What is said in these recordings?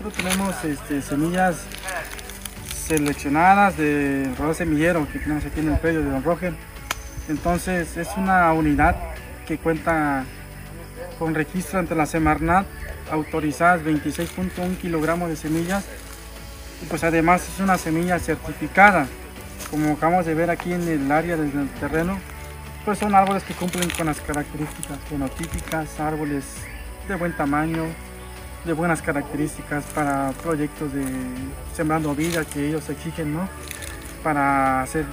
nosotros tenemos este, semillas seleccionadas de Rodó Semillero que tenemos aquí en el predio de Don Roger. Entonces es una unidad que cuenta con registro ante la Semarnat, autorizadas 26.1 kilogramos de semillas. Y pues además es una semilla certificada, como acabamos de ver aquí en el área del terreno, pues son árboles que cumplen con las características fenotípicas, árboles de buen tamaño, de buenas características para proyectos de sembrando vida que ellos exigen, ¿no? Para hacer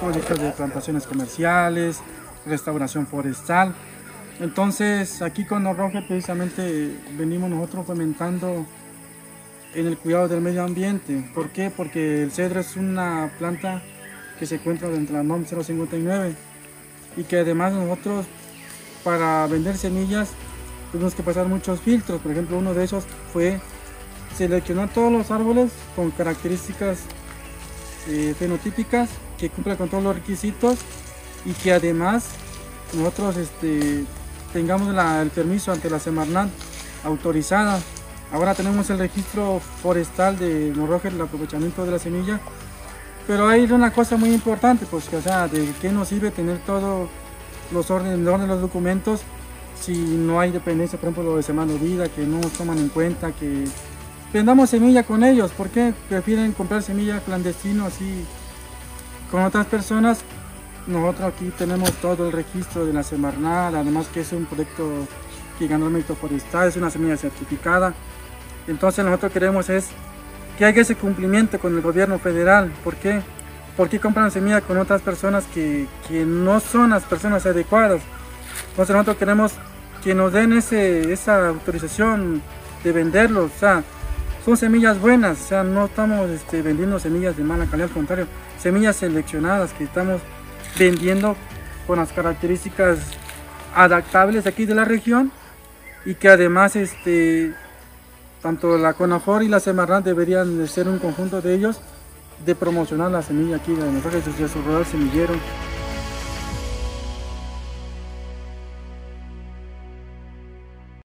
proyectos de plantaciones comerciales, restauración forestal. Entonces, aquí con Norroje precisamente venimos nosotros fomentando en el cuidado del medio ambiente. ¿Por qué? Porque el cedro es una planta que se encuentra dentro de la NOM 059 y que además nosotros para vender semillas tuvimos que pasar muchos filtros. Por ejemplo, uno de esos fue seleccionar todos los árboles con características eh, fenotípicas que cumplan con todos los requisitos y que además nosotros este, tengamos el permiso ante la Semarnat autorizada. Ahora tenemos el registro forestal de Norroger, el aprovechamiento de la semilla. Pero hay una cosa muy importante, pues que, sea, de qué nos sirve tener todos los órdenes, los documentos si no hay dependencia, por ejemplo, lo de Semana Vida, que no toman en cuenta, que vendamos semilla con ellos, ¿por qué prefieren comprar semilla clandestino así con otras personas? Nosotros aquí tenemos todo el registro de la Semarnat, además que es un proyecto que ganó el mérito forestal, es una semilla certificada. Entonces nosotros queremos es que haya ese cumplimiento con el gobierno federal. ¿Por qué? Porque compran semilla con otras personas que, que no son las personas adecuadas. Entonces nosotros queremos que nos den ese, esa autorización de venderlos. O sea, son semillas buenas, o sea, no estamos este, vendiendo semillas de mala calidad, al contrario, semillas seleccionadas que estamos vendiendo con las características adaptables aquí de la región y que además este, tanto la CONAFOR y la Semarnat deberían de ser un conjunto de ellos de promocionar la semilla aquí de nosotros, de su rural semillero.